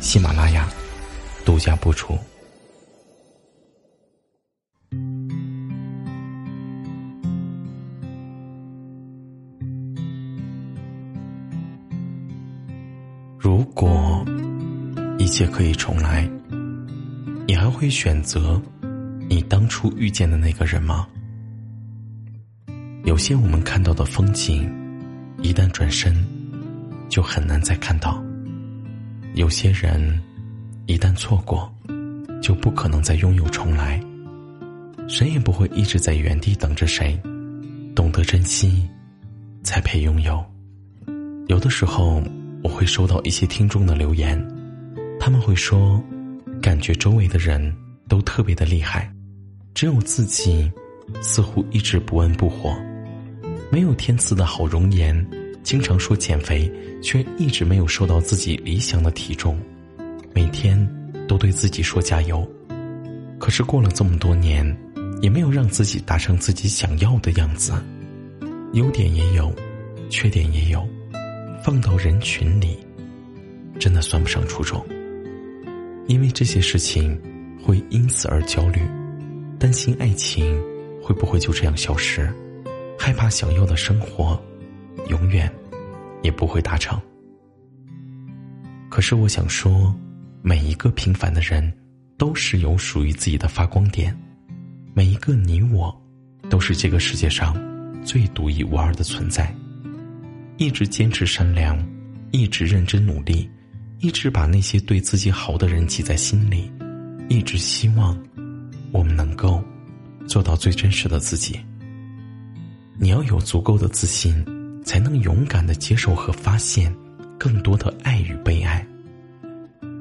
喜马拉雅独家播出。如果一切可以重来，你还会选择你当初遇见的那个人吗？有些我们看到的风景，一旦转身，就很难再看到；有些人，一旦错过，就不可能再拥有重来。谁也不会一直在原地等着谁，懂得珍惜，才配拥有。有的时候。我会收到一些听众的留言，他们会说，感觉周围的人都特别的厉害，只有自己似乎一直不温不火，没有天赐的好容颜，经常说减肥，却一直没有瘦到自己理想的体重，每天都对自己说加油，可是过了这么多年，也没有让自己达成自己想要的样子，优点也有，缺点也有。放到人群里，真的算不上出众。因为这些事情会因此而焦虑，担心爱情会不会就这样消失，害怕想要的生活永远也不会达成。可是我想说，每一个平凡的人都是有属于自己的发光点，每一个你我都是这个世界上最独一无二的存在。一直坚持善良，一直认真努力，一直把那些对自己好的人记在心里，一直希望我们能够做到最真实的自己。你要有足够的自信，才能勇敢的接受和发现更多的爱与被爱。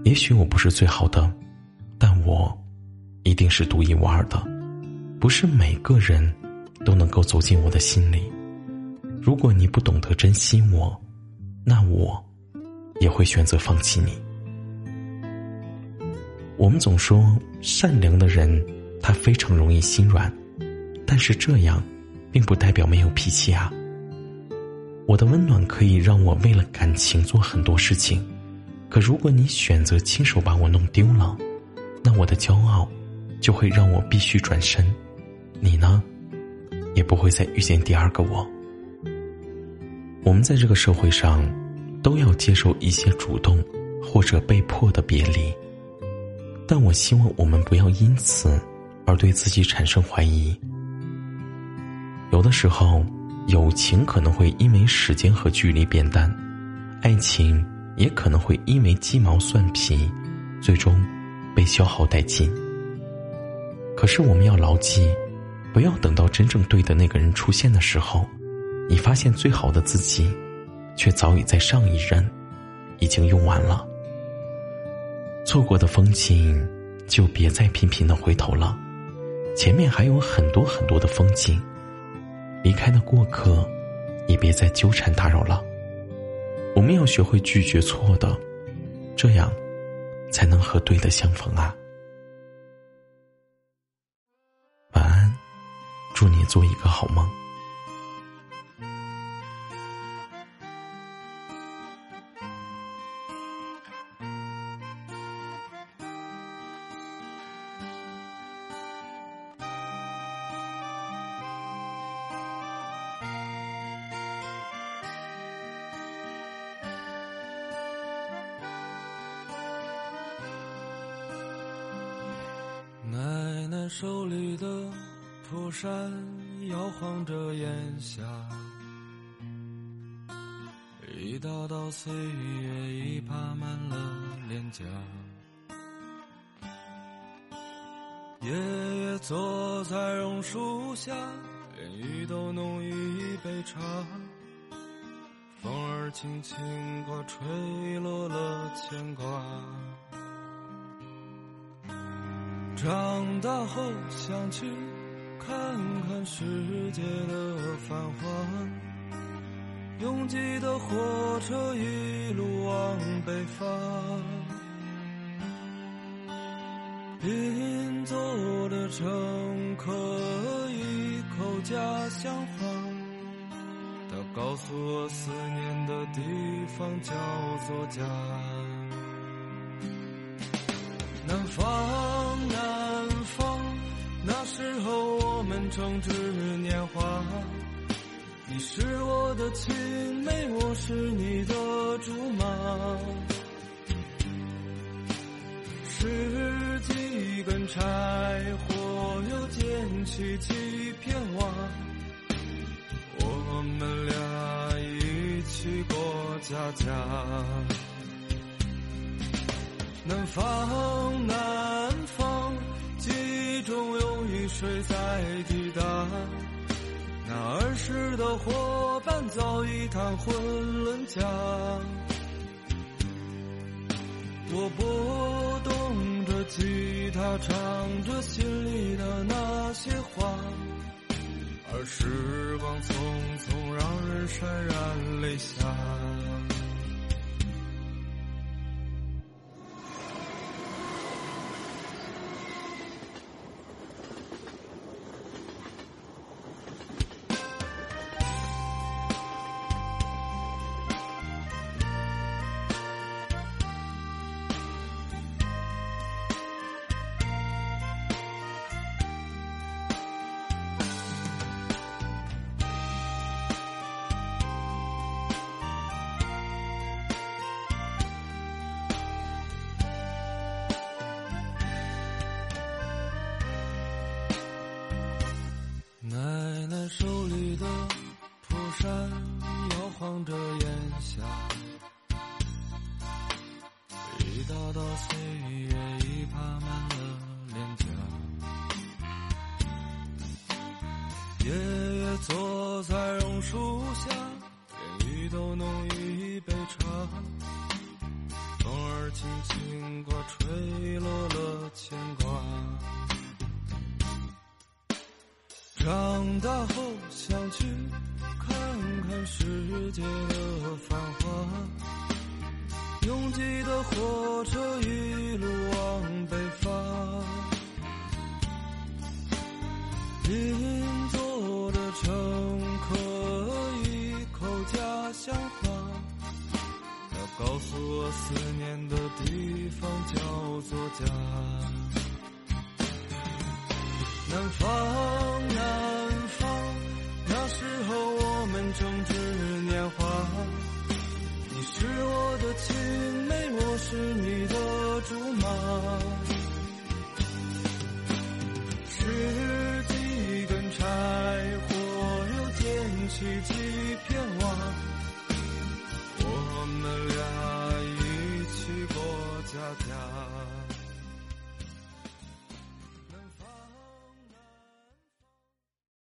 也许我不是最好的，但我一定是独一无二的。不是每个人都能够走进我的心里。如果你不懂得珍惜我，那我也会选择放弃你。我们总说善良的人他非常容易心软，但是这样并不代表没有脾气啊。我的温暖可以让我为了感情做很多事情，可如果你选择亲手把我弄丢了，那我的骄傲就会让我必须转身，你呢，也不会再遇见第二个我。我们在这个社会上，都要接受一些主动或者被迫的别离，但我希望我们不要因此而对自己产生怀疑。有的时候，友情可能会因为时间和距离变淡，爱情也可能会因为鸡毛蒜皮，最终被消耗殆尽。可是，我们要牢记，不要等到真正对的那个人出现的时候。你发现最好的自己，却早已在上一任已经用完了。错过的风景，就别再频频的回头了。前面还有很多很多的风景，离开的过客，也别再纠缠打扰了。我们要学会拒绝错的，这样才能和对的相逢啊。晚安，祝你做一个好梦。手里的蒲扇摇晃着烟霞，一道道岁月已爬满了脸颊。爷爷坐在榕树下，连雨都浓于一杯茶。风儿。轻轻刮，吹落了牵挂。长大后想去看看世界的繁华，拥挤的火车一路往北方，邻座的乘客一口家乡话，他告诉我思念的地方叫做家。南方，南，时候我们正值年华。你是我的青梅，我是你的竹马。十几根柴火，又捡起几片瓦，我们俩一起过家家。南方，南水在滴答。那儿时的伙伴早已谈婚论嫁。我拨动着吉他，唱着心里的那些话，而时光匆匆，让人潸然泪下。岁月已爬满了脸颊，爷爷坐在榕树下，连雨都浓郁一杯茶。风儿轻轻刮，吹落了牵挂。长大后想去看看世界的繁华。拥挤的火车与南方南方那时候我们正值年华。你是我的青梅我是你的竹马。十几根柴火又点起几片瓦。我们俩一起过家家。